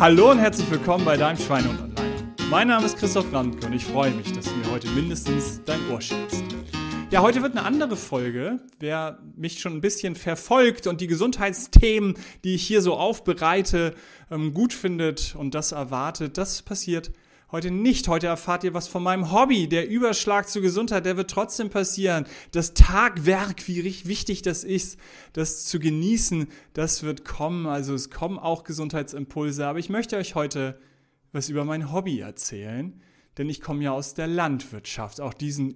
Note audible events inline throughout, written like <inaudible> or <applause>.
Hallo und herzlich willkommen bei deinem Schweine und Online. Mein Name ist Christoph Randke und ich freue mich, dass du mir heute mindestens dein Ohr schenkst. Ja, heute wird eine andere Folge. Wer mich schon ein bisschen verfolgt und die Gesundheitsthemen, die ich hier so aufbereite, ähm, gut findet und das erwartet, das passiert heute nicht. Heute erfahrt ihr was von meinem Hobby. Der Überschlag zur Gesundheit, der wird trotzdem passieren. Das Tagwerk, wie wichtig das ist, das zu genießen, das wird kommen. Also es kommen auch Gesundheitsimpulse. Aber ich möchte euch heute was über mein Hobby erzählen denn ich komme ja aus der Landwirtschaft. Auch diesen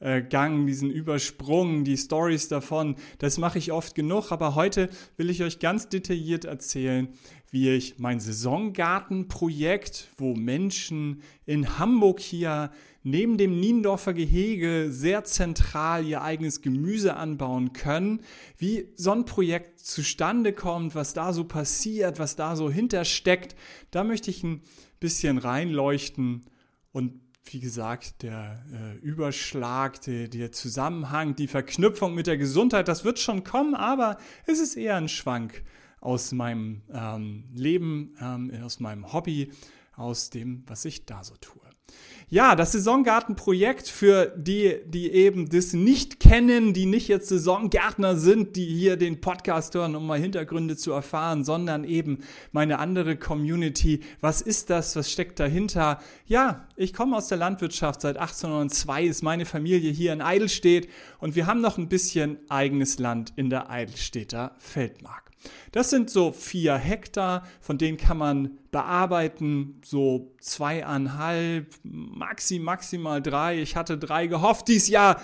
Übergang, diesen Übersprung, die Stories davon, das mache ich oft genug. Aber heute will ich euch ganz detailliert erzählen, wie ich mein Saisongartenprojekt, wo Menschen in Hamburg hier neben dem Niendorfer Gehege sehr zentral ihr eigenes Gemüse anbauen können, wie so ein Projekt zustande kommt, was da so passiert, was da so hintersteckt. Da möchte ich ein bisschen reinleuchten und wie gesagt, der äh, Überschlag, der, der, Zusammenhang, die Verknüpfung mit der Gesundheit, das wird schon kommen, aber es ist eher ein Schwank aus meinem ähm, Leben, ähm, aus meinem Hobby, aus dem, was ich da so tue. Ja, das Saisongartenprojekt für die, die eben das nicht kennen, die nicht jetzt Saisongärtner sind, die hier den Podcast hören, um mal Hintergründe zu erfahren, sondern eben meine andere Community. Was ist das? Was steckt dahinter? Ja, ich komme aus der Landwirtschaft. Seit 1802 ist meine Familie hier in Eidelstedt und wir haben noch ein bisschen eigenes Land in der Eidelstedter Feldmark. Das sind so vier Hektar, von denen kann man bearbeiten, so zweieinhalb, maxi, maximal drei. Ich hatte drei gehofft dieses Jahr.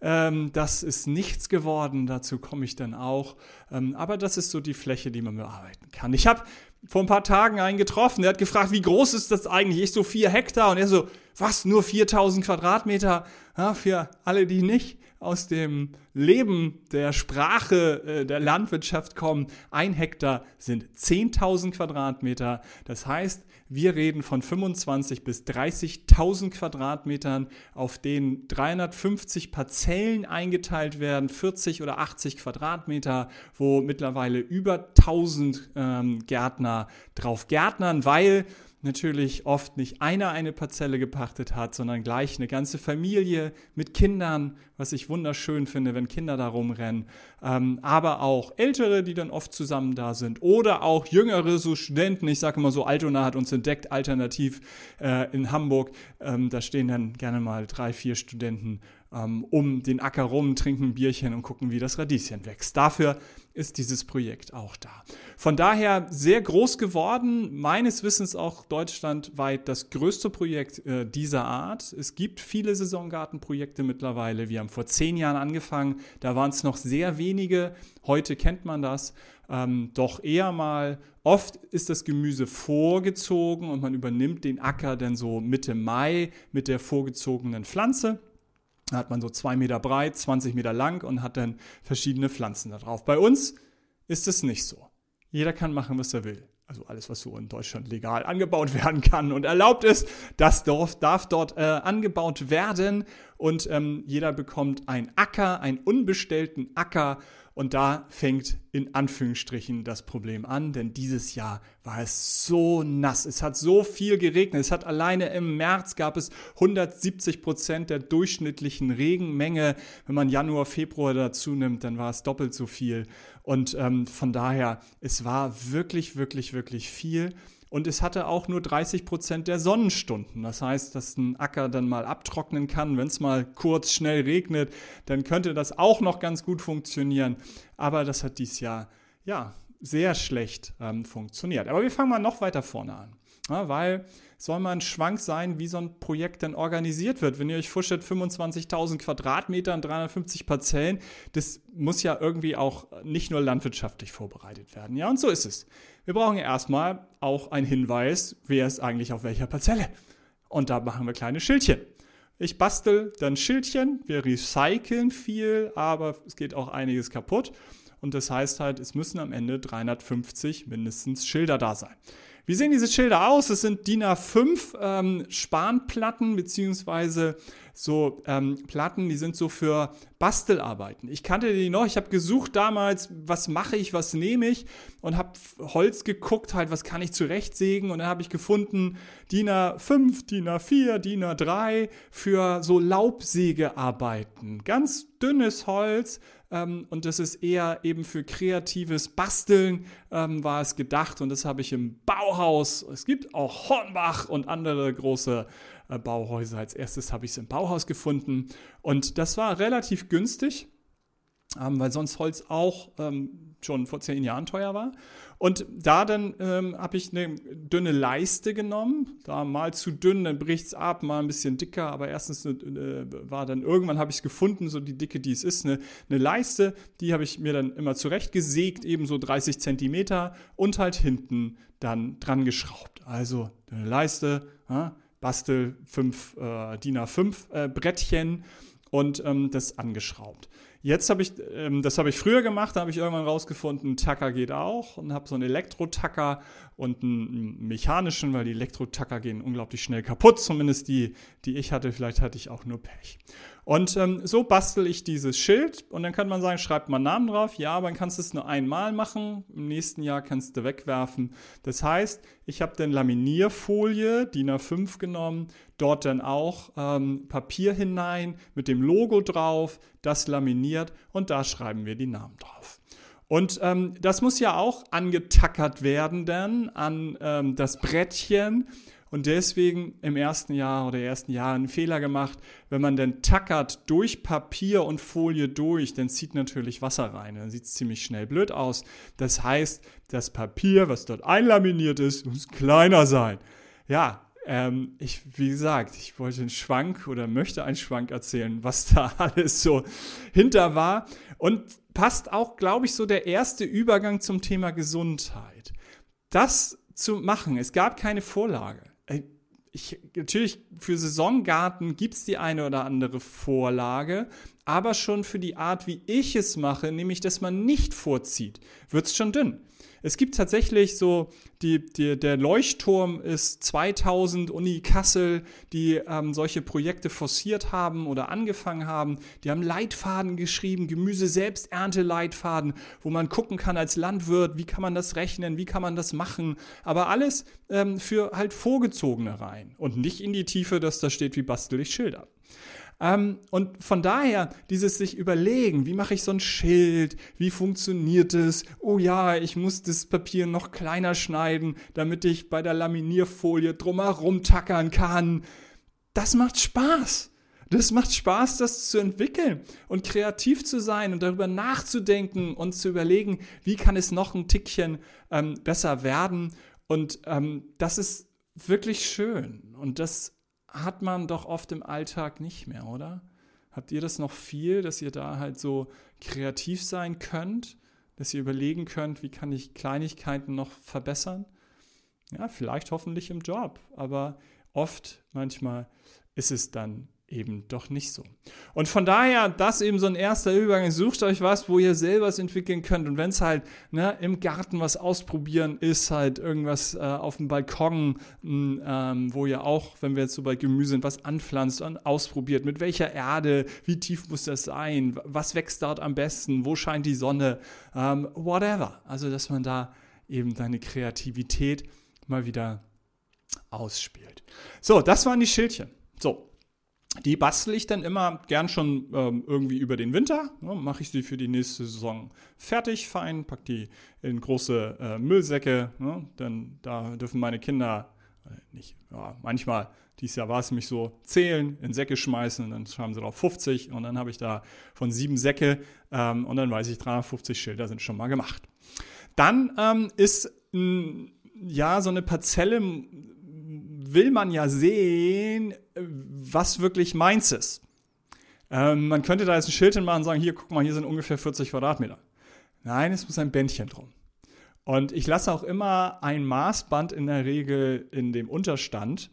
Ähm, das ist nichts geworden, dazu komme ich dann auch. Ähm, aber das ist so die Fläche, die man bearbeiten kann. Ich habe vor ein paar Tagen einen getroffen, der hat gefragt, wie groß ist das eigentlich? Ich so vier Hektar und er so, was, nur 4000 Quadratmeter? Ja, für alle, die nicht aus dem Leben der Sprache äh, der Landwirtschaft kommen. Ein Hektar sind 10.000 Quadratmeter. Das heißt, wir reden von 25 bis 30.000 Quadratmetern, auf denen 350 Parzellen eingeteilt werden, 40 oder 80 Quadratmeter, wo mittlerweile über 1000 ähm, Gärtner drauf gärtnern, weil natürlich oft nicht einer eine Parzelle gepachtet hat, sondern gleich eine ganze Familie mit Kindern, was ich wunderschön finde, wenn Kinder da rumrennen, ähm, aber auch Ältere, die dann oft zusammen da sind. Oder auch Jüngere, so Studenten, ich sage immer so, Altona hat uns entdeckt, alternativ äh, in Hamburg, ähm, da stehen dann gerne mal drei, vier Studenten um den Acker rum, trinken ein Bierchen und gucken, wie das Radieschen wächst. Dafür ist dieses Projekt auch da. Von daher sehr groß geworden, meines Wissens auch deutschlandweit das größte Projekt äh, dieser Art. Es gibt viele Saisongartenprojekte mittlerweile. Wir haben vor zehn Jahren angefangen, da waren es noch sehr wenige. Heute kennt man das. Ähm, doch eher mal, oft ist das Gemüse vorgezogen und man übernimmt den Acker dann so Mitte Mai mit der vorgezogenen Pflanze. Da hat man so zwei Meter breit, 20 Meter lang und hat dann verschiedene Pflanzen da drauf. Bei uns ist es nicht so. Jeder kann machen, was er will. Also alles, was so in Deutschland legal angebaut <laughs> werden kann und erlaubt ist, das darf, darf dort äh, angebaut werden. Und ähm, jeder bekommt einen Acker, einen unbestellten Acker und da fängt in Anführungsstrichen das Problem an, denn dieses Jahr war es so nass. Es hat so viel geregnet. Es hat alleine im März gab es 170 Prozent der durchschnittlichen Regenmenge. Wenn man Januar, Februar dazu nimmt, dann war es doppelt so viel. Und ähm, von daher, es war wirklich, wirklich, wirklich viel. Und es hatte auch nur 30 Prozent der Sonnenstunden. Das heißt, dass ein Acker dann mal abtrocknen kann. Wenn es mal kurz schnell regnet, dann könnte das auch noch ganz gut funktionieren. Aber das hat dieses Jahr ja sehr schlecht ähm, funktioniert. Aber wir fangen mal noch weiter vorne an. Ja, weil soll mal ein Schwank sein, wie so ein Projekt denn organisiert wird. Wenn ihr euch vorstellt, 25.000 Quadratmeter und 350 Parzellen, das muss ja irgendwie auch nicht nur landwirtschaftlich vorbereitet werden. Ja, und so ist es. Wir brauchen erstmal auch einen Hinweis, wer ist eigentlich auf welcher Parzelle. Und da machen wir kleine Schildchen. Ich bastel dann Schildchen, wir recyceln viel, aber es geht auch einiges kaputt. Und das heißt halt, es müssen am Ende 350 mindestens Schilder da sein. Wie sehen diese Schilder aus? Es sind DIN A5 ähm, Spanplatten beziehungsweise so ähm, Platten, die sind so für Bastelarbeiten. Ich kannte die noch, ich habe gesucht damals, was mache ich, was nehme ich und habe Holz geguckt, halt, was kann ich zurechtsägen und dann habe ich gefunden DIN A5, DIN A4, DIN A3 für so Laubsägearbeiten. Ganz dünnes Holz, ähm, und das ist eher eben für kreatives Basteln ähm, war es gedacht. Und das habe ich im Bauhaus, es gibt auch Hornbach und andere große äh, Bauhäuser. Als erstes habe ich es im Bauhaus gefunden. Und das war relativ günstig, ähm, weil sonst Holz auch ähm, schon vor zehn Jahren teuer war. Und da dann ähm, habe ich eine dünne Leiste genommen, da mal zu dünn, dann bricht es ab, mal ein bisschen dicker, aber erstens äh, war dann irgendwann habe ich es gefunden, so die Dicke, die es ist, eine, eine Leiste, die habe ich mir dann immer zurecht gesägt, eben so 30 Zentimeter und halt hinten dann dran geschraubt. Also eine Leiste, ja, bastel fünf äh, DIN A5 äh, Brettchen und ähm, das angeschraubt. Jetzt habe ich, ähm, das habe ich früher gemacht, da habe ich irgendwann rausgefunden, Tacker geht auch und habe so einen Elektro-Tacker und einen mechanischen, weil die Elektro-Tacker gehen unglaublich schnell kaputt, zumindest die, die ich hatte, vielleicht hatte ich auch nur Pech. Und ähm, so bastel ich dieses Schild und dann kann man sagen, schreibt mal Namen drauf. Ja, aber dann kannst du es nur einmal machen. Im nächsten Jahr kannst du wegwerfen. Das heißt, ich habe dann Laminierfolie, DIN A5 genommen, dort dann auch ähm, Papier hinein mit dem Logo drauf, das laminiert und da schreiben wir die Namen drauf. Und ähm, das muss ja auch angetackert werden dann an ähm, das Brettchen und deswegen im ersten Jahr oder ersten Jahr einen Fehler gemacht. Wenn man denn tackert durch Papier und Folie durch, dann zieht natürlich Wasser rein. Dann sieht es ziemlich schnell blöd aus. Das heißt, das Papier, was dort einlaminiert ist, muss kleiner sein. Ja, ähm, ich, wie gesagt, ich wollte einen Schwank oder möchte einen Schwank erzählen, was da <laughs> alles so hinter war. Und passt auch, glaube ich, so der erste Übergang zum Thema Gesundheit. Das zu machen, es gab keine Vorlage ich, natürlich für Saisongarten gibt es die eine oder andere Vorlage, aber schon für die Art, wie ich es mache, nämlich dass man nicht vorzieht, wird es schon dünn. Es gibt tatsächlich so, die, die, der Leuchtturm ist 2000 Uni Kassel, die ähm, solche Projekte forciert haben oder angefangen haben. Die haben Leitfaden geschrieben, Gemüse-Selbsternte-Leitfaden, wo man gucken kann als Landwirt, wie kann man das rechnen, wie kann man das machen. Aber alles ähm, für halt Vorgezogene rein und nicht in die Tiefe, dass da steht, wie bastel ich Schilder. Ähm, und von daher dieses sich überlegen, wie mache ich so ein Schild, wie funktioniert es, oh ja, ich muss das Papier noch kleiner schneiden, damit ich bei der Laminierfolie drumherum tackern kann. Das macht Spaß. Das macht Spaß, das zu entwickeln und kreativ zu sein und darüber nachzudenken und zu überlegen, wie kann es noch ein Tickchen ähm, besser werden. Und ähm, das ist wirklich schön. Und das hat man doch oft im Alltag nicht mehr, oder? Habt ihr das noch viel, dass ihr da halt so kreativ sein könnt, dass ihr überlegen könnt, wie kann ich Kleinigkeiten noch verbessern? Ja, vielleicht hoffentlich im Job, aber oft, manchmal ist es dann eben doch nicht so. Und von daher, das eben so ein erster Übergang. Sucht euch was, wo ihr selber es entwickeln könnt. Und wenn es halt ne, im Garten was ausprobieren ist, halt irgendwas äh, auf dem Balkon, mh, ähm, wo ihr auch, wenn wir jetzt so bei Gemüse sind, was anpflanzt und ausprobiert. Mit welcher Erde, wie tief muss das sein, was wächst dort am besten, wo scheint die Sonne, ähm, whatever. Also, dass man da eben deine Kreativität mal wieder ausspielt. So, das waren die Schildchen. So, die bastel ich dann immer gern schon ähm, irgendwie über den Winter. Ne, Mache ich sie für die nächste Saison fertig, fein, pack die in große äh, Müllsäcke. Ne? Denn da dürfen meine Kinder äh, nicht, ja, manchmal, dieses Jahr war es nämlich so, zählen, in Säcke schmeißen dann schreiben sie drauf 50 und dann habe ich da von sieben Säcke ähm, und dann weiß ich, 350 Schilder sind schon mal gemacht. Dann ähm, ist ja so eine Parzelle will man ja sehen, was wirklich meins ist. Ähm, man könnte da jetzt ein Schild hinmachen und sagen, hier, guck mal, hier sind ungefähr 40 Quadratmeter. Nein, es muss ein Bändchen drum. Und ich lasse auch immer ein Maßband in der Regel in dem Unterstand,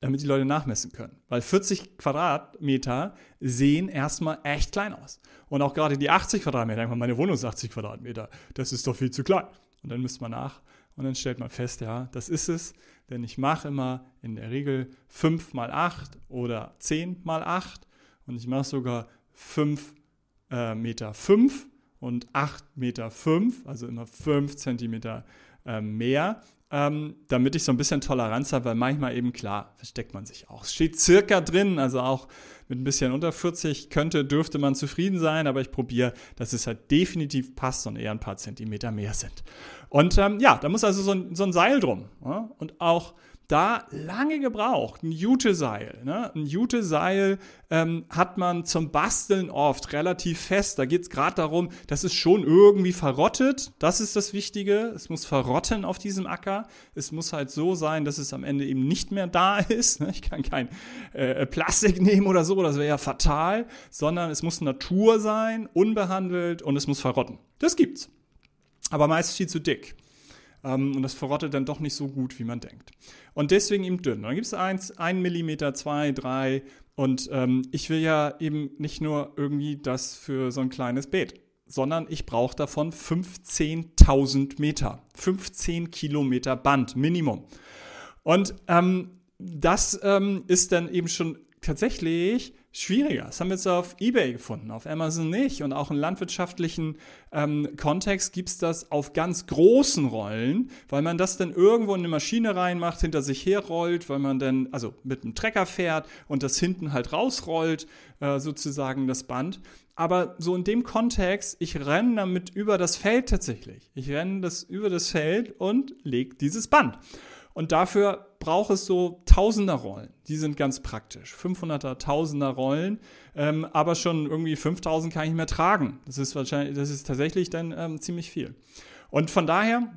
damit die Leute nachmessen können. Weil 40 Quadratmeter sehen erstmal echt klein aus. Und auch gerade die 80 Quadratmeter, meine Wohnung ist 80 Quadratmeter, das ist doch viel zu klein. Und dann misst man nach. Und dann stellt man fest, ja, das ist es, denn ich mache immer in der Regel 5 mal 8 oder 10 mal 8 und ich mache sogar 5 äh, Meter 5 und 8 Meter 5, also immer 5 Zentimeter äh, mehr, ähm, damit ich so ein bisschen Toleranz habe, weil manchmal eben klar versteckt man sich auch. Es steht circa drin, also auch mit ein bisschen unter 40 könnte, dürfte man zufrieden sein, aber ich probiere, dass es halt definitiv passt und eher ein paar Zentimeter mehr sind. Und ähm, ja, da muss also so ein, so ein Seil drum. Ja? Und auch da lange gebraucht. Ein Juteseil. Ne? Ein Juteseil ähm, hat man zum Basteln oft relativ fest. Da geht es gerade darum, dass es schon irgendwie verrottet. Das ist das Wichtige. Es muss verrotten auf diesem Acker. Es muss halt so sein, dass es am Ende eben nicht mehr da <laughs> ist. Ne? Ich kann kein äh, Plastik nehmen oder so, das wäre ja fatal. Sondern es muss Natur sein, unbehandelt und es muss verrotten. Das gibt's. Aber meist viel zu dick. Ähm, und das verrottet dann doch nicht so gut, wie man denkt. Und deswegen eben dünn. Dann gibt es eins, ein Millimeter, zwei, drei. Und ähm, ich will ja eben nicht nur irgendwie das für so ein kleines Beet, sondern ich brauche davon 15.000 Meter. 15 Kilometer Band, Minimum. Und ähm, das ähm, ist dann eben schon tatsächlich schwieriger. Das haben wir jetzt auf eBay gefunden, auf Amazon nicht. Und auch im landwirtschaftlichen ähm, Kontext gibt es das auf ganz großen Rollen, weil man das dann irgendwo in eine Maschine reinmacht, hinter sich herrollt, weil man dann, also mit einem Trecker fährt und das hinten halt rausrollt, äh, sozusagen das Band. Aber so in dem Kontext, ich renne damit über das Feld tatsächlich. Ich renne das über das Feld und lege dieses Band. Und dafür braucht es so Tausender-Rollen. Die sind ganz praktisch. 500er, Tausender-Rollen. Ähm, aber schon irgendwie 5000 kann ich nicht mehr tragen. Das ist wahrscheinlich, das ist tatsächlich dann ähm, ziemlich viel. Und von daher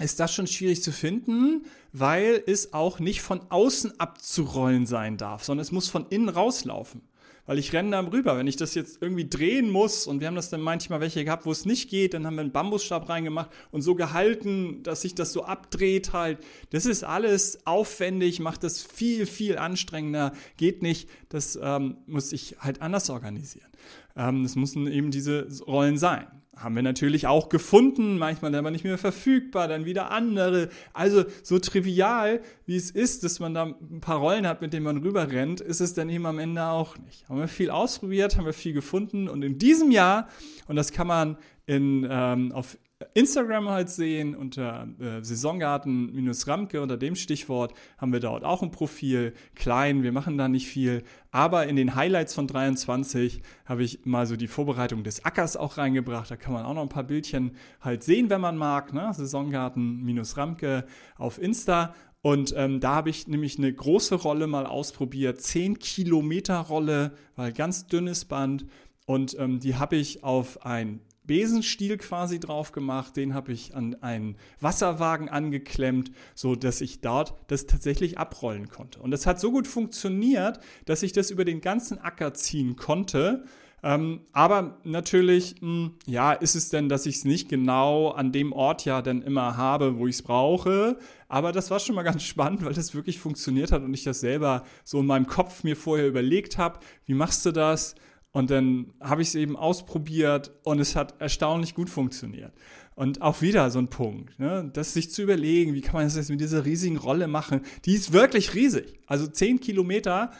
ist das schon schwierig zu finden, weil es auch nicht von außen abzurollen sein darf, sondern es muss von innen rauslaufen weil ich renne da rüber. Wenn ich das jetzt irgendwie drehen muss, und wir haben das dann manchmal welche gehabt, wo es nicht geht, dann haben wir einen Bambusstab reingemacht und so gehalten, dass sich das so abdreht halt. Das ist alles aufwendig, macht das viel, viel anstrengender, geht nicht. Das ähm, muss ich halt anders organisieren. Ähm, das müssen eben diese Rollen sein haben wir natürlich auch gefunden, manchmal aber nicht mehr verfügbar, dann wieder andere. Also so trivial, wie es ist, dass man da ein paar Rollen hat, mit denen man rüber rennt, ist es dann eben am Ende auch nicht. Haben wir viel ausprobiert, haben wir viel gefunden und in diesem Jahr, und das kann man in, ähm, auf Instagram halt sehen unter äh, Saisongarten-Ramke unter dem Stichwort haben wir dort auch ein Profil, klein, wir machen da nicht viel, aber in den Highlights von 23 habe ich mal so die Vorbereitung des Ackers auch reingebracht, da kann man auch noch ein paar Bildchen halt sehen, wenn man mag, ne? Saisongarten-Ramke auf Insta. Und ähm, da habe ich nämlich eine große Rolle mal ausprobiert, 10 Kilometer Rolle, weil ganz dünnes Band. Und ähm, die habe ich auf ein Besenstiel quasi drauf gemacht, den habe ich an einen Wasserwagen angeklemmt, so dass ich dort das tatsächlich abrollen konnte. Und das hat so gut funktioniert, dass ich das über den ganzen Acker ziehen konnte. Ähm, aber natürlich, mh, hm, ja, ist es denn, dass ich es nicht genau an dem Ort ja dann immer habe, wo ich es brauche. Aber das war schon mal <laughs> ganz spannend, weil das wirklich funktioniert hat und ich das selber so in meinem Kopf mir vorher überlegt habe, wie machst du das? Und dann habe ich es eben ausprobiert und es hat erstaunlich gut funktioniert. Und auch wieder so ein Punkt, ne? das sich zu überlegen, wie kann man das jetzt mit dieser riesigen Rolle machen? Die ist wirklich riesig. Also 10 Kilometer,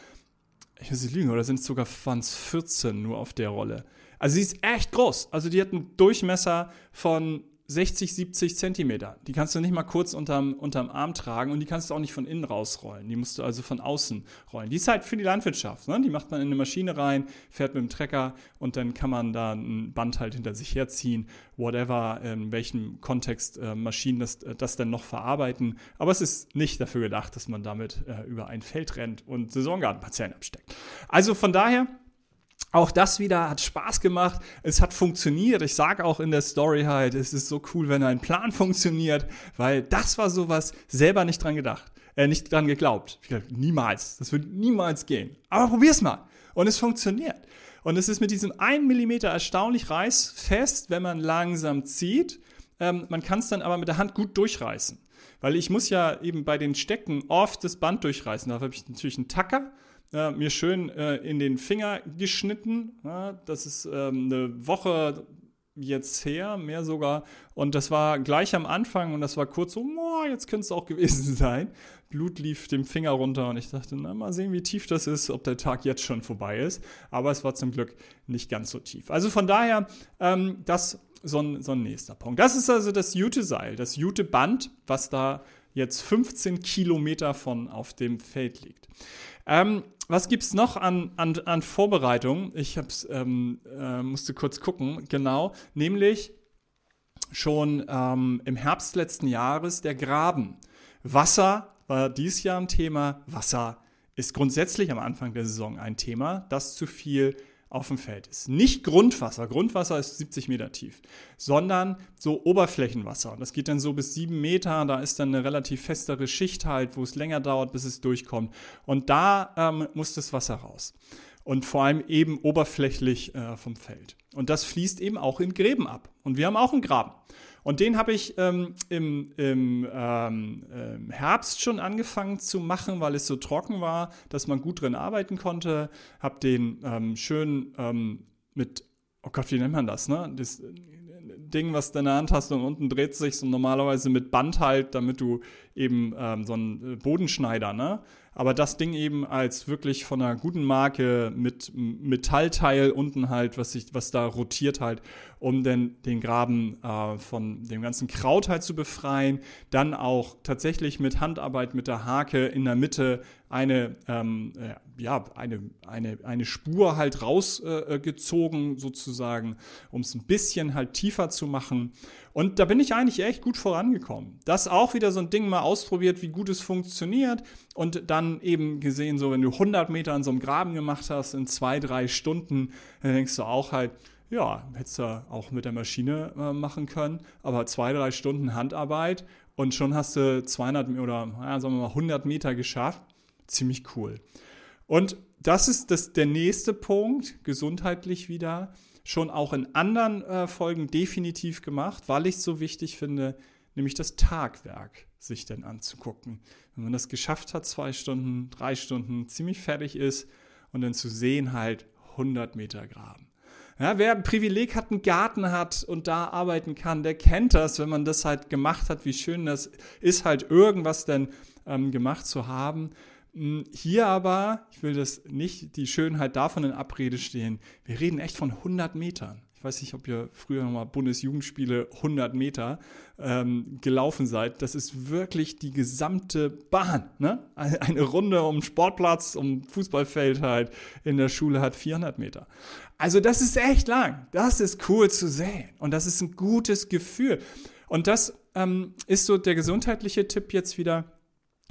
ich muss nicht lügen, oder sind es sogar 14 nur auf der Rolle? Also sie ist echt groß. Also die hat einen Durchmesser von 60, 70 Zentimeter. Die kannst du nicht mal kurz unterm, unterm Arm tragen und die kannst du auch nicht von innen rausrollen. Die musst du also von außen rollen. Die ist halt für die Landwirtschaft. Ne? Die macht man in eine Maschine rein, fährt mit dem Trecker und dann kann man da ein Band halt hinter sich herziehen. Whatever, in welchem Kontext äh, Maschinen das, äh, das dann noch verarbeiten. Aber es ist nicht dafür gedacht, dass man damit äh, über ein Feld rennt und Saisongartenparzellen absteckt. Also von daher auch das wieder hat Spaß gemacht. Es hat funktioniert. Ich sage auch in der Story halt, es ist so cool, wenn ein Plan funktioniert, weil das war sowas selber nicht dran gedacht, äh, nicht dran geglaubt. Glaub, niemals. Das wird niemals gehen. Aber probier's mal. Und es funktioniert. Und es ist mit diesem 1 mm erstaunlich reißfest, wenn man langsam zieht. Ähm, man kann es dann aber mit der Hand gut durchreißen. Weil ich muss ja eben bei den Stecken oft das Band durchreißen. Da habe ich natürlich einen Tacker äh, mir schön äh, in den Finger geschnitten. Ja, das ist ähm, eine Woche jetzt her, mehr sogar. Und das war gleich am Anfang und das war kurz so, oh, jetzt könnte es auch <laughs> gewesen sein. Blut lief dem Finger runter und ich dachte, na, mal sehen, wie tief das ist, ob der Tag jetzt schon vorbei ist. Aber es war zum Glück nicht ganz so tief. Also von daher, ähm, das so ein, so ein nächster Punkt. Das ist also das Jute-Seil, das Jute-Band, was da jetzt 15 Kilometer von auf dem Feld liegt. Ähm, was gibt es noch an, an, an Vorbereitung? Ich hab's, ähm, äh, musste kurz gucken, genau, nämlich schon ähm, im Herbst letzten Jahres der Graben. Wasser war dies Jahr ein Thema. Wasser ist grundsätzlich am Anfang der Saison ein Thema, das zu viel auf dem Feld ist. Nicht Grundwasser, Grundwasser ist 70 Meter tief, sondern so Oberflächenwasser. Das geht dann so bis 7 Meter, da ist dann eine relativ festere Schicht halt, wo es länger dauert, bis es durchkommt. Und da ähm, muss das Wasser raus. Und vor allem eben oberflächlich äh, vom Feld. Und das fließt eben auch in Gräben ab. Und wir haben auch einen Graben. Und den habe ich ähm, im, im ähm, ähm, Herbst schon angefangen zu machen, weil es so trocken war, dass man gut drin arbeiten konnte. Habe den ähm, schön ähm, mit, oh Gott, wie nennt man das, ne? Das äh, Ding, was du in der Hand hast und unten dreht sich so normalerweise mit Band halt, damit du eben ähm, so einen äh, Bodenschneider, ne? Aber das Ding eben als wirklich von einer guten Marke mit Metallteil unten halt, was sich, was da rotiert halt, um den, den Graben äh, von dem ganzen Kraut halt zu befreien. Dann auch tatsächlich mit Handarbeit mit der Hake in der Mitte eine, ähm, äh, ja, eine, eine, eine Spur halt rausgezogen äh, sozusagen, um es ein bisschen halt tiefer zu machen. Und da bin ich eigentlich echt gut vorangekommen. Das auch wieder so ein Ding mal ausprobiert, wie gut es funktioniert und dann eben gesehen, so wenn du 100 Meter an so einem Graben gemacht hast in zwei, drei Stunden, dann denkst du auch halt, ja, hättest du auch mit der Maschine äh, machen können, aber zwei, drei Stunden Handarbeit und schon hast du 200 oder ja, sagen wir mal 100 Meter geschafft. Ziemlich cool. Und das ist das, der nächste Punkt, gesundheitlich wieder schon auch in anderen äh, Folgen definitiv gemacht, weil ich es so wichtig finde, nämlich das Tagwerk sich denn anzugucken. Wenn man das geschafft hat, zwei Stunden, drei Stunden, ziemlich fertig ist und dann zu sehen halt 100 Meter Graben. Ja, wer ein Privileg hat, einen Garten hat und da arbeiten kann, der kennt das, wenn man das halt gemacht hat, wie schön das ist, halt irgendwas denn ähm, gemacht zu haben. Hm, hier aber, ich will das nicht die Schönheit davon in Abrede stehen, wir reden echt von 100 Metern. Ich weiß nicht, ob ihr früher mal Bundesjugendspiele 100 Meter ähm, gelaufen seid. Das ist wirklich die gesamte Bahn. Ne? Eine Runde um Sportplatz, um Fußballfeld halt in der Schule hat 400 Meter. Also das ist echt lang. Das ist cool zu sehen. Und das ist ein gutes Gefühl. Und das ähm, ist so der gesundheitliche Tipp jetzt wieder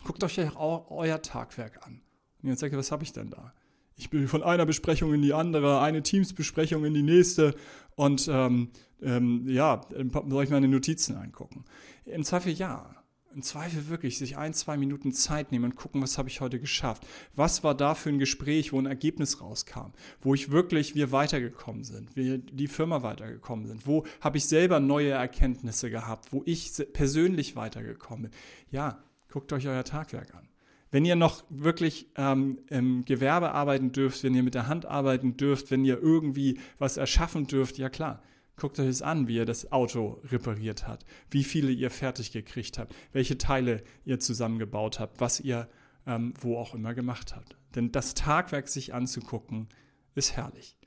Guckt euch auch euer Tagwerk an. Und jetzt sagt ihr, was habe ich denn da? Ich bin von einer Besprechung in die andere, eine Teamsbesprechung in die nächste und ähm, ähm, ja, soll ich meine Notizen angucken? Im Zweifel ja. Im Zweifel wirklich sich ein, zwei Minuten Zeit nehmen und gucken, was habe ich heute geschafft? Was war da für ein Gespräch, wo ein Ergebnis rauskam? Wo ich wirklich, wir weitergekommen sind, wir die Firma weitergekommen sind? Wo habe ich selber neue Erkenntnisse gehabt? Wo ich persönlich weitergekommen bin? Ja, guckt euch euer Tagwerk an. Wenn ihr noch wirklich ähm, im Gewerbe arbeiten dürft, wenn ihr mit der Hand arbeiten dürft, wenn ihr irgendwie was erschaffen dürft, ja klar, guckt euch es an, wie ihr das Auto repariert habt, wie viele ihr fertig gekriegt habt, welche Teile ihr zusammengebaut habt, was ihr ähm, wo auch immer gemacht habt. Denn das Tagwerk sich anzugucken, ist herrlich.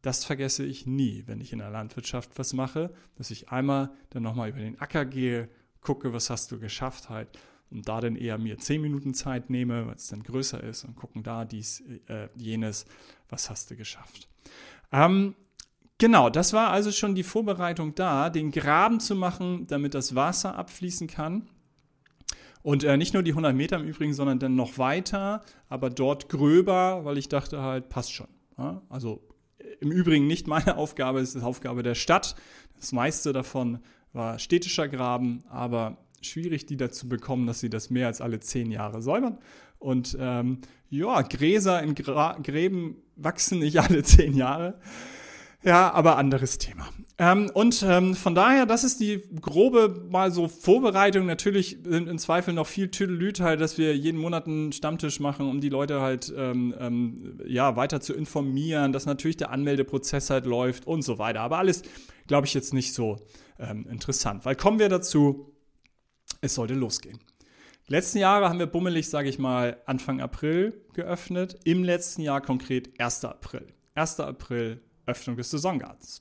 Das vergesse ich nie, wenn ich in der Landwirtschaft was mache, dass ich einmal dann nochmal über den Acker gehe, gucke, was hast du geschafft halt und da dann eher mir zehn Minuten Zeit nehme, weil es dann größer ist und gucken da dies, äh, jenes, was hast du geschafft. Ähm, genau, das war also schon die Vorbereitung da, den Graben zu machen, damit das Wasser abfließen kann. Und äh, nicht nur die 100 Meter im Übrigen, sondern dann noch weiter, aber dort gröber, weil ich dachte halt, passt schon. Ja? Also äh, im Übrigen nicht meine Aufgabe, es ist die Aufgabe der Stadt. Das meiste davon war städtischer Graben, aber schwierig, die dazu bekommen, dass sie das mehr als alle zehn Jahre säubern. Und ähm, ja, Gräser in Gra Gräben wachsen nicht <laughs> alle zehn Jahre. Ja, aber anderes Thema. Ähm, und ähm, von daher, das ist die grobe mal so Vorbereitung. Natürlich sind im Zweifel noch viel Tüdelüt halt, dass wir jeden Monat einen Stammtisch machen, um die Leute halt ähm, ähm, ja weiter zu informieren, dass natürlich der Anmeldeprozess halt läuft und so weiter. Aber alles, glaube ich, jetzt nicht so ähm, interessant. Weil kommen wir dazu, es sollte losgehen. Letzten Jahre haben wir bummelig, sage ich mal, Anfang April geöffnet. Im letzten Jahr konkret 1. April. 1. April Öffnung des Saisongartens.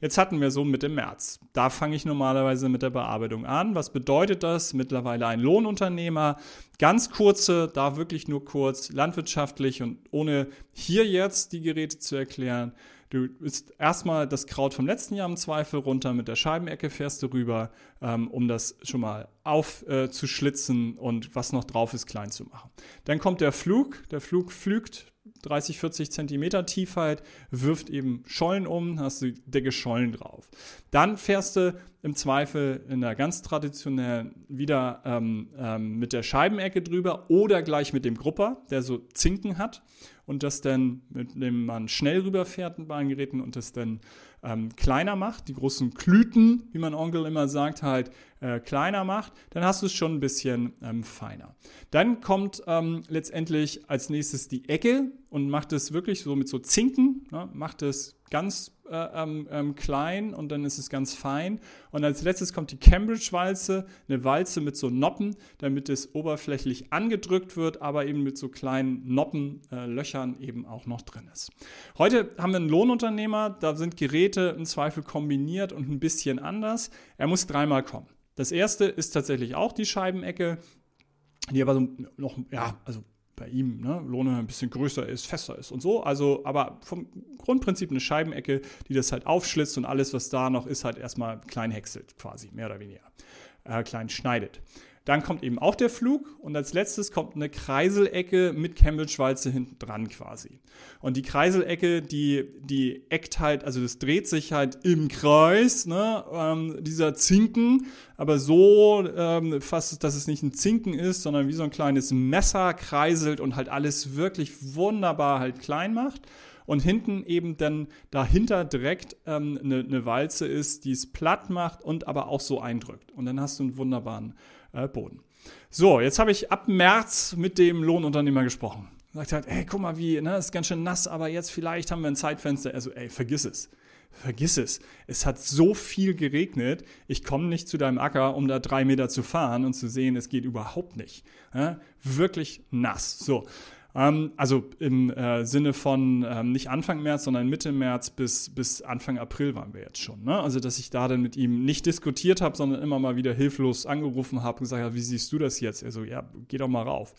Jetzt hatten wir so Mitte März. Da fange ich normalerweise mit der Bearbeitung an. Was bedeutet das? Mittlerweile ein Lohnunternehmer. Ganz kurze, da wirklich nur kurz, landwirtschaftlich und ohne hier jetzt die Geräte zu erklären. Du ist erstmal das Kraut vom letzten Jahr im Zweifel runter, mit der Scheibenecke fährst du rüber, ähm, um das schon mal aufzuschlitzen äh, und was noch drauf ist, klein zu machen. Dann kommt der Flug. Der Flug pflügt 30, 40 Zentimeter Tiefheit, wirft eben Schollen um, hast du dicke Schollen drauf. Dann fährst du im Zweifel in der ganz traditionellen wieder ähm, ähm, mit der Scheibenecke drüber oder gleich mit dem Grupper, der so Zinken hat und das dann, mit dem man schnell rüberfährt mit Bahngeräten und das dann ähm, kleiner macht, die großen Klüten, wie mein Onkel immer sagt, halt äh, kleiner macht, dann hast du es schon ein bisschen ähm, feiner. Dann kommt ähm, letztendlich als nächstes die Ecke und macht es wirklich so mit so Zinken, ne, macht es ganz äh, ähm, ähm, klein und dann ist es ganz fein. Und als letztes kommt die Cambridge-Walze, eine Walze mit so Noppen, damit es oberflächlich angedrückt wird, aber eben mit so kleinen Noppenlöchern äh, eben auch noch drin ist. Heute haben wir einen Lohnunternehmer, da sind Geräte im Zweifel kombiniert und ein bisschen anders. Er muss dreimal kommen. Das erste ist tatsächlich auch die Scheibenecke, die aber so noch, ja, also bei ihm ne, Lohne ein bisschen größer ist, fester ist und so. Also, aber vom Grundprinzip eine Scheibenecke, die das halt aufschlitzt und alles, was da noch ist, halt erstmal klein häckselt, quasi, mehr oder weniger. Äh, klein schneidet. Dann kommt eben auch der Flug und als letztes kommt eine Kreiselecke mit Cambridge-Walze hinten dran quasi. Und die Kreiselecke, die, die eckt halt, also das dreht sich halt im Kreis, ne, ähm, dieser Zinken, aber so ähm, fast, dass es nicht ein Zinken ist, sondern wie so ein kleines Messer kreiselt und halt alles wirklich wunderbar halt klein macht und hinten eben dann dahinter direkt ähm, eine, eine Walze ist, die es platt macht und aber auch so eindrückt. Und dann hast du einen wunderbaren äh, Boden. So, jetzt habe ich ab März mit dem Lohnunternehmer gesprochen. Sagt halt, ey, guck mal, wie, ne, ist ganz schön nass, aber jetzt vielleicht haben wir ein Zeitfenster. Also, ey, vergiss es. Vergiss es. Es hat so viel geregnet. Ich komme nicht zu deinem Acker, um da drei Meter zu fahren und zu sehen, es geht überhaupt nicht. Ja, wirklich nass. So. Ähm, also im äh, Sinne von ähm, nicht Anfang März, sondern Mitte März bis, bis Anfang April waren wir jetzt schon. Ne? Also dass ich da dann mit ihm nicht diskutiert habe, sondern immer mal wieder hilflos angerufen habe und gesagt habe, wie siehst du das jetzt? Er so, ja, geh doch mal rauf.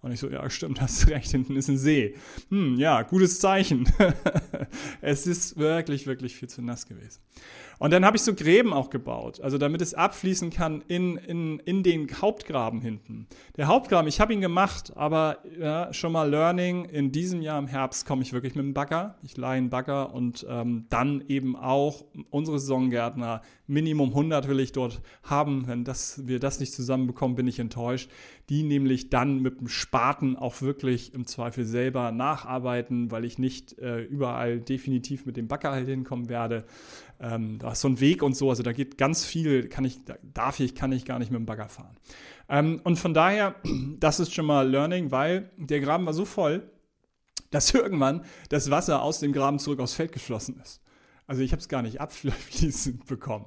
Und ich so, ja, stimmt, <laughs> hast recht, hinten ist ein See. Hm, ja, gutes Zeichen. <laughs> es ist wirklich, wirklich viel zu nass gewesen. Und dann habe ich so Gräben auch gebaut, also damit es abfließen kann in, in, in den Hauptgraben hinten. Der Hauptgraben, ich habe ihn gemacht, aber ja, schon mal Learning, in diesem Jahr im Herbst komme ich wirklich mit dem Bagger. Ich leihe einen Bagger und ähm, dann eben auch unsere Saisongärtner, Minimum 100 will ich dort haben. Wenn das, wir das nicht zusammenbekommen, bin ich enttäuscht. Die nämlich dann mit dem Spaten auch wirklich im Zweifel selber nacharbeiten, weil ich nicht äh, überall definitiv mit dem Bagger halt hinkommen werde. Ähm, da ist so ein Weg und so, also da geht ganz viel, kann ich, darf ich, kann ich gar nicht mit dem Bagger fahren. Ähm, und von daher, <clears throat> das ist schon mal Learning, weil der Graben war so voll, dass <laughs> irgendwann das Wasser aus dem Graben zurück aufs Feld geflossen ist. Also ich habe es gar nicht abfließend <laughs> bekommen.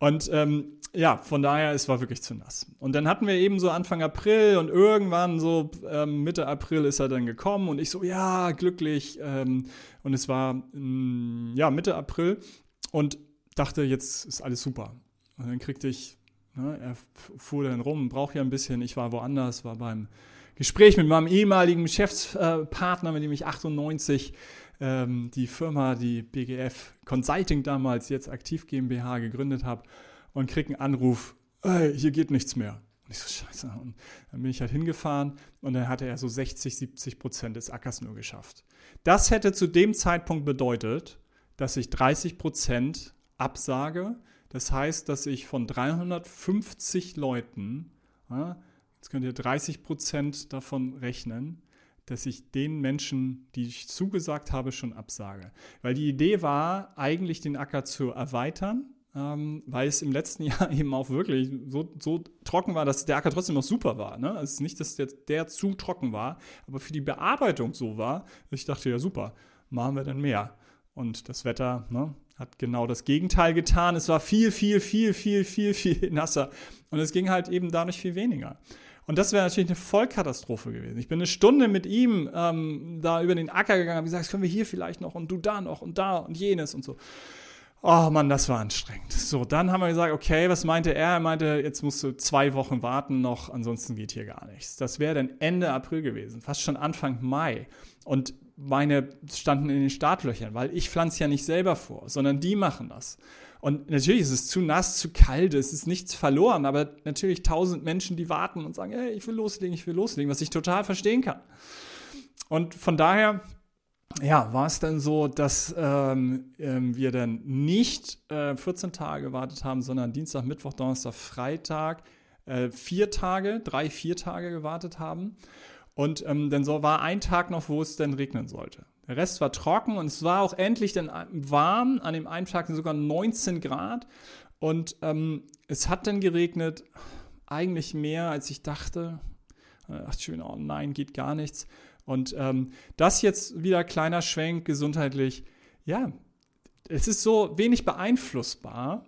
Und ähm, ja, von daher, es war wirklich zu nass. Und dann hatten wir eben so Anfang April und irgendwann so ähm, Mitte April ist er dann gekommen und ich so, ja, glücklich. Ähm, und es war, ähm, ja, Mitte April und dachte, jetzt ist alles super. Und dann kriegte ich, ne, er fuhr dann rum, braucht ja ein bisschen, ich war woanders, war beim Gespräch mit meinem ehemaligen Geschäftspartner, mit dem ich 98 ähm, die Firma, die BGF Consulting damals, jetzt aktiv GmbH gegründet habe und krieg einen Anruf, hey, hier geht nichts mehr. Und ich so, scheiße. Und dann bin ich halt hingefahren und dann hatte er so 60, 70 Prozent des Ackers nur geschafft. Das hätte zu dem Zeitpunkt bedeutet, dass ich 30 Prozent absage. Das heißt, dass ich von 350 Leuten, ja, jetzt könnt ihr 30 Prozent davon rechnen, dass ich den Menschen, die ich zugesagt habe, schon absage. Weil die Idee war, eigentlich den Acker zu erweitern, ähm, weil es im letzten <laughs> Jahr eben auch wirklich so, so trocken war, dass der Acker trotzdem noch super war. Ne? Es ist nicht, dass der, der zu trocken war, aber für die Bearbeitung so war, dass ich dachte, ja super, machen wir dann mehr. Und das Wetter ne, hat genau das Gegenteil getan. Es war viel, viel, viel, viel, viel, viel <laughs> nasser. Und es ging halt eben dadurch viel weniger. Und das wäre natürlich eine Vollkatastrophe gewesen. Ich bin eine Stunde mit ihm ähm, da über den Acker gegangen, habe gesagt, können wir hier vielleicht noch und du da noch und da und jenes und so. Oh Mann, das war anstrengend. So, dann haben wir gesagt, okay, was meinte er? Er meinte, jetzt musst du zwei Wochen warten noch, ansonsten geht hier gar nichts. Das wäre dann Ende April gewesen, fast schon Anfang Mai. Und meine standen in den Startlöchern, weil ich pflanze ja nicht selber vor, sondern die machen das. Und natürlich ist es zu nass, zu kalt, es ist nichts verloren, aber natürlich tausend Menschen, die warten und sagen, hey, ich will loslegen, ich will loslegen, was ich total verstehen kann. Und von daher, ja, war es dann so, dass ähm, ähm, wir dann nicht äh, 14 Tage gewartet haben, sondern Dienstag, Mittwoch, Donnerstag, Freitag, äh, vier Tage, drei, vier Tage gewartet haben. Und ähm, dann so war ein Tag noch, wo es dann regnen sollte. Der Rest war trocken und es war auch endlich dann warm. An dem einen Tag sogar 19 Grad. Und ähm, es hat dann geregnet, eigentlich mehr als ich dachte. Da dachte ich mir, oh nein, geht gar nichts. Und ähm, das jetzt wieder kleiner Schwenk gesundheitlich. Ja, es ist so wenig beeinflussbar,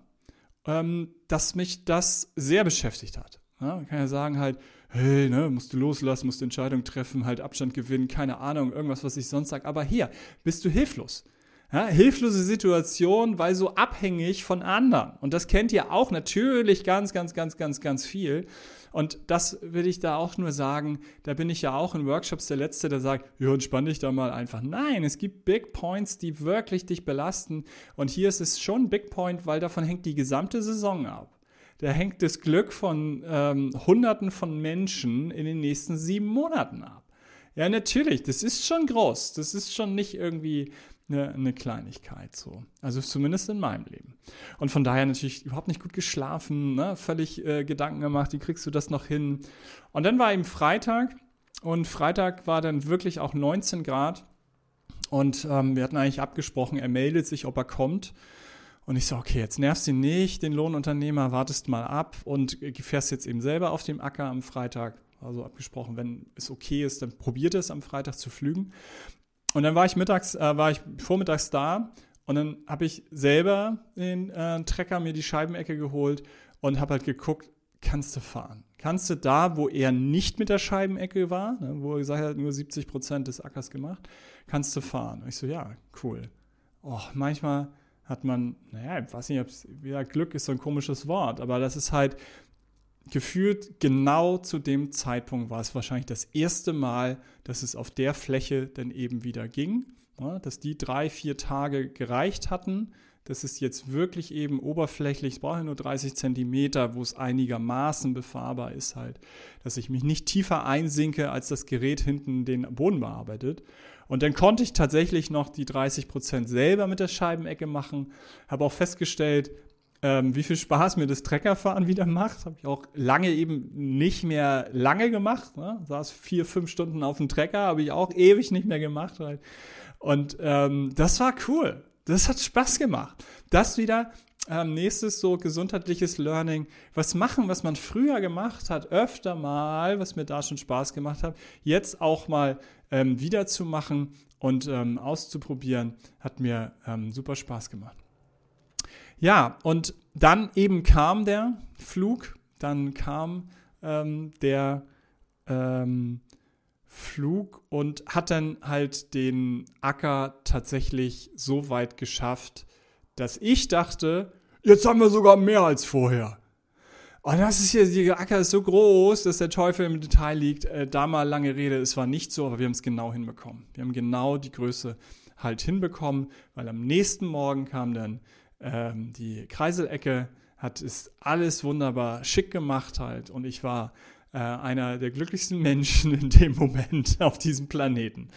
ähm, dass mich das sehr beschäftigt hat. Ja, man kann ja sagen halt, hey, ne, musst du loslassen, musst du Entscheidungen treffen, halt Abstand gewinnen, keine Ahnung, irgendwas, was ich sonst sage. Aber hier bist du hilflos. Ja, hilflose Situation, weil so abhängig von anderen. Und das kennt ihr auch natürlich ganz, ganz, ganz, ganz, ganz viel. Und das will ich da auch nur sagen. Da bin ich ja auch in Workshops der Letzte, der sagt, ja, entspann dich da mal einfach. Nein, es gibt Big Points, die wirklich dich belasten. Und hier ist es schon Big Point, weil davon hängt die gesamte Saison ab da hängt das Glück von ähm, Hunderten von Menschen in den nächsten sieben Monaten ab. Ja, natürlich, das ist schon groß. Das ist schon nicht irgendwie eine, eine, Kleinigkeit so. Also zumindest in meinem Leben. Und von daher natürlich überhaupt nicht gut geschlafen, ne? völlig äh, Gedanken gemacht, wie kriegst du das noch hin? Und dann war eben Freitag und Freitag war dann wirklich auch 19 Grad. Und ähm, wir hatten eigentlich abgesprochen, er meldet sich, ob er kommt. Und ich so, okay, jetzt nervst du nicht, den Lohnunternehmer, wartest mal ab und fährst jetzt eben selber auf dem Acker am Freitag. Also abgesprochen, wenn es okay ist, dann probiert es am Freitag zu flügen. Und dann war ich mittags, äh, war ich vormittags da und dann habe ich selber den äh, Trecker mir die Scheibenecke geholt und habe halt geguckt, kannst du fahren? Kannst du da, wo er nicht mit der Scheibenecke war, ne, wo er gesagt hat, nur 70 Prozent des Ackers gemacht, kannst du fahren? Und ich so, ja, cool. Oh, manchmal hat man, naja, ich weiß nicht, ob es wieder Glück ist so ein komisches Wort, aber das ist halt gefühlt genau zu dem Zeitpunkt war es wahrscheinlich das erste Mal, dass es auf der Fläche dann eben wieder ging, ja, dass die drei, vier Tage gereicht hatten. Das ist jetzt wirklich eben oberflächlich, es brauche nur 30 Zentimeter, wo es einigermaßen befahrbar ist halt, dass ich mich nicht tiefer einsinke, als das Gerät hinten den Boden bearbeitet. Und dann konnte ich tatsächlich noch die 30 Prozent selber mit der Scheibenecke machen. Habe auch festgestellt, ähm, wie viel Spaß mir das Treckerfahren <laughs> wieder macht. Habe ich auch lange eben nicht mehr lange gemacht. Ne? Saß vier, fünf Stunden auf dem Trecker, habe ich auch ewig nicht mehr gemacht. Halt. Und ähm, das war cool. Das hat Spaß gemacht. Das wieder ähm, nächstes so gesundheitliches Learning. Was machen, was man früher gemacht hat, öfter mal, was mir da schon Spaß gemacht hat, jetzt auch mal ähm, wieder zu machen und ähm, auszuprobieren, hat mir ähm, super Spaß gemacht. Ja, und dann eben kam der Flug, dann kam ähm, der ähm, Flug und hat dann halt den Acker tatsächlich so weit geschafft, dass ich dachte, jetzt haben wir sogar mehr als vorher. Und das ist hier, die Acker ist so groß, dass der Teufel im Detail liegt. Äh, da mal lange Rede, es war nicht so, aber wir haben es genau hinbekommen. Wir haben genau die Größe halt hinbekommen, weil am nächsten Morgen kam dann ähm, die Kreiselecke, hat es alles wunderbar schick gemacht halt und ich war äh, einer der glücklichsten <laughs> Menschen in dem Moment auf diesem Planeten,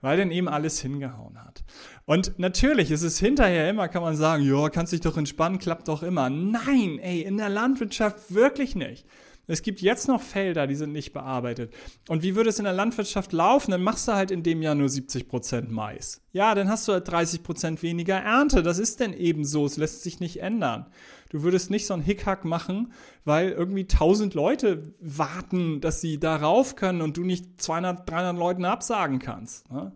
weil dann eben alles hingehauen hat. Und natürlich ist es hinterher immer, kann man sagen, ja, kannst dich doch entspannen, klappt doch immer. Nein, ey, in der Landwirtschaft wirklich nicht. Es gibt jetzt noch Felder, die sind nicht bearbeitet. Und wie würde es in der Landwirtschaft laufen? Dann machst du halt in dem Jahr nur 70% Mais. Ja, dann hast du halt 30% weniger Ernte. Das ist denn eben so. Es lässt sich nicht ändern. Du würdest nicht so einen Hickhack machen, weil irgendwie 1000 Leute warten, dass sie darauf können und du nicht 200, 300 Leuten absagen kannst. Ne?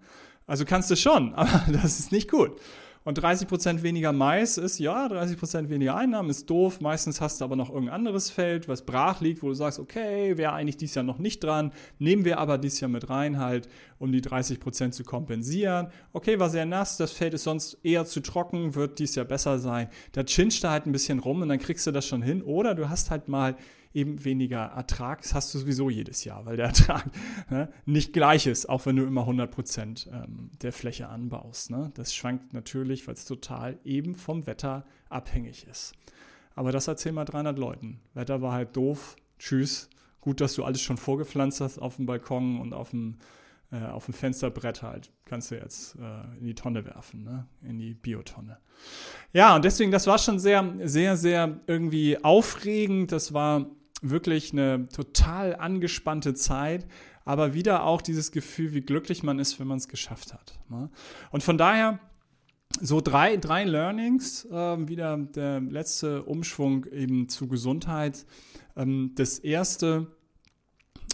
Also kannst du schon, <laughs> aber das ist nicht gut. Und 30% weniger Mais ist, ja, 30% weniger Einnahmen ist doof. Meistens hast du aber noch irgendein anderes Feld, was brach liegt, wo du sagst, okay, wäre eigentlich dieses Jahr noch nicht dran, nehmen wir aber dieses Jahr mit rein halt, um die 30% zu kompensieren. Okay, war sehr nass, das Feld ist sonst eher zu trocken, wird dieses Jahr besser sein. Da chincht da halt ein bisschen rum und dann kriegst du das schon hin. Oder du hast halt mal eben weniger Ertrag. Das hast du sowieso jedes Jahr, weil der Ertrag <laughs> ne, nicht gleich ist, auch wenn du immer 100 Prozent ähm, der Fläche anbaust. Ne? Das schwankt natürlich, weil es total eben vom Wetter abhängig ist. Aber das erzähl mal 300 Leuten. Wetter war halt doof. Tschüss. Gut, dass du alles schon vorgepflanzt hast auf dem Balkon und auf dem, äh, auf dem Fensterbrett halt. Kannst du jetzt äh, in die Tonne werfen, ne? in die Biotonne. Ja, und deswegen, das war schon sehr, sehr, sehr irgendwie aufregend. Das war wirklich eine total angespannte Zeit, aber wieder auch dieses Gefühl, wie glücklich man ist, wenn man es geschafft hat. Ne? Und von daher so drei, drei Learnings, äh, wieder der letzte Umschwung eben zu Gesundheit. Ähm, das erste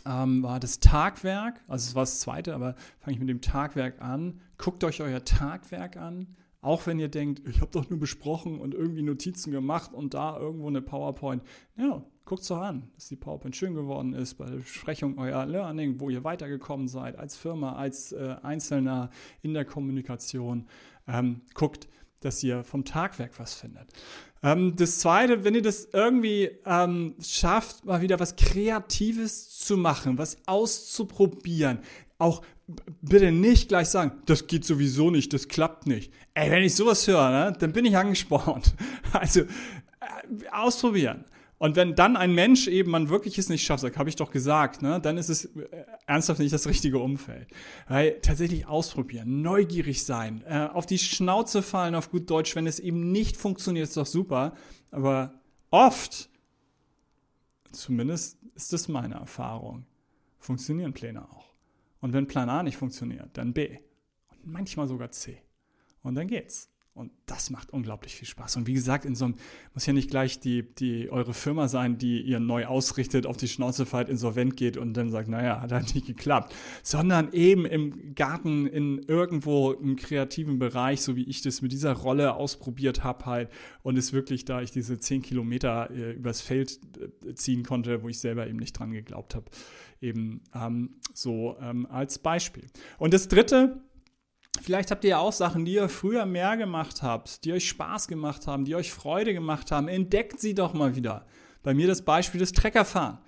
ähm, war das Tagwerk, also es war das zweite, aber fange ich mit dem Tagwerk an. Guckt euch euer Tagwerk an. Auch wenn ihr denkt, ich habe doch nur besprochen und irgendwie Notizen gemacht und da irgendwo eine PowerPoint. Ja, guckt es doch an, dass die PowerPoint schön geworden ist bei der Besprechung euer Learning, wo ihr weitergekommen seid als Firma, als äh, Einzelner in der Kommunikation. Ähm, guckt, dass ihr vom Tagwerk was findet. Ähm, das Zweite, wenn ihr das irgendwie ähm, schafft, mal wieder was Kreatives zu machen, was auszuprobieren, auch bitte nicht gleich sagen, das geht sowieso nicht, das klappt nicht. Ey, wenn ich sowas höre, ne, dann bin ich angespornt. <laughs> Also äh, ausprobieren. Und wenn dann ein Mensch eben man wirklich es nicht schafft, sagt, habe ich doch gesagt, ne, dann ist es äh, ernsthaft nicht das richtige Umfeld. Weil tatsächlich ausprobieren, neugierig sein, äh, auf die Schnauze fallen auf gut Deutsch, wenn es eben nicht funktioniert, ist doch super. Aber oft, zumindest ist das meine Erfahrung, funktionieren Pläne auch. Und wenn Plan A nicht funktioniert, dann B. Und manchmal sogar C. Und dann geht's. Und das macht unglaublich viel Spaß. Und wie gesagt, in so einem, muss ja nicht gleich die, die eure Firma sein, die ihr neu ausrichtet, auf die Schnauze fällt, insolvent geht und dann sagt, naja, hat halt nicht geklappt. Sondern eben im Garten, in irgendwo im kreativen Bereich, so wie ich das mit dieser Rolle ausprobiert habe halt. Und es wirklich, da ich diese zehn Kilometer äh, übers Feld äh, ziehen konnte, wo ich selber eben nicht dran geglaubt habe eben ähm, so ähm, als Beispiel. Und das Dritte, Vielleicht habt ihr ja auch Sachen, die ihr früher mehr gemacht habt, die euch Spaß gemacht haben, die euch Freude gemacht haben. Entdeckt sie doch mal wieder. Bei mir das Beispiel des Treckerfahren.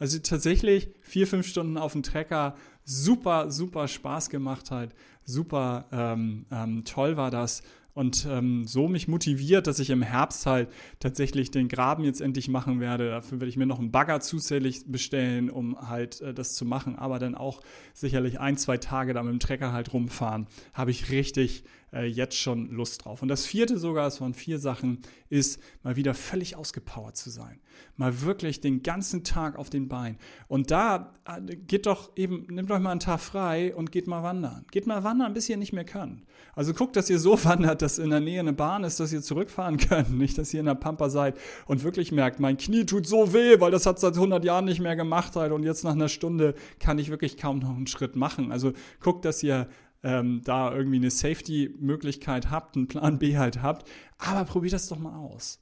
Also tatsächlich vier, fünf Stunden auf dem Trecker, super, super Spaß gemacht hat, super ähm, ähm, toll war das und ähm, so mich motiviert, dass ich im Herbst halt tatsächlich den Graben jetzt endlich machen werde. Dafür werde ich mir noch einen Bagger zusätzlich bestellen, um halt äh, das zu machen, aber dann auch sicherlich ein, zwei Tage da mit dem Trecker halt rumfahren. Habe ich richtig äh, jetzt schon Lust drauf. Und das vierte sogar, es waren vier Sachen, ist mal wieder völlig ausgepowert zu sein. Mal wirklich den ganzen Tag auf den Beinen. Und da äh, geht doch eben, nehmt euch mal einen Tag frei und geht mal wandern. Geht mal wandern, bis ihr nicht mehr könnt. Also guckt, dass ihr so <laughs> wandert, dass in der Nähe eine Bahn ist, dass ihr zurückfahren könnt. Nicht, dass ihr in der Pampa seid und wirklich merkt, mein Knie tut so weh, weil das hat seit 100 Jahren nicht mehr gemacht halt und jetzt nach einer Stunde kann ich wirklich kaum noch einen Schritt machen. Also guckt, dass ihr ähm, da irgendwie eine Safety-Möglichkeit habt, einen Plan B halt habt. Aber probiert das doch mal aus.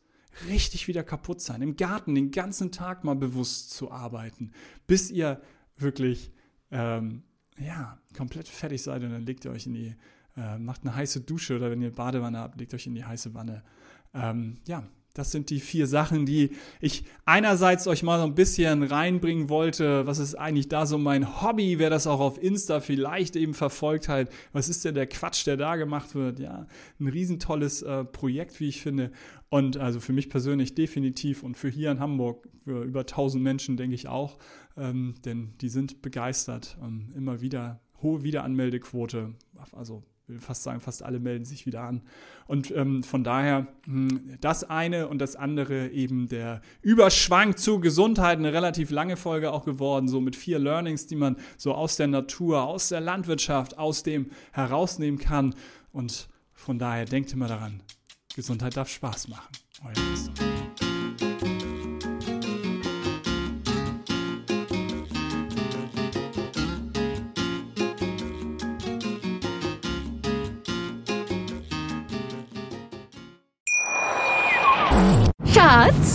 Richtig wieder kaputt sein. Im Garten den ganzen Tag mal bewusst zu arbeiten, bis ihr wirklich ähm, ja, komplett fertig seid und dann legt ihr euch in die, äh, macht eine heiße Dusche oder wenn ihr Badewanne habt, legt euch in die heiße Wanne. Ähm, ja, das sind die vier Sachen, die ich einerseits euch mal so ein bisschen reinbringen wollte. Was ist eigentlich da so mein Hobby? Wer das auch auf Insta vielleicht eben verfolgt halt. Was ist denn der Quatsch, der da gemacht wird? Ja, ein riesentolles äh, Projekt, wie ich finde. Und also für mich persönlich definitiv und für hier in Hamburg, für über 1000 Menschen denke ich auch. Ähm, denn die sind begeistert. Ähm, immer wieder hohe Wiederanmeldequote. Also will fast sagen, fast alle melden sich wieder an. Und ähm, von daher hm, das eine und das andere eben der Überschwang zu Gesundheit, eine relativ lange Folge auch geworden, so mit vier Learnings, die man so aus der Natur, aus der Landwirtschaft, aus dem herausnehmen kann. Und von daher denkt immer daran, Gesundheit darf Spaß machen. Euer Christoph.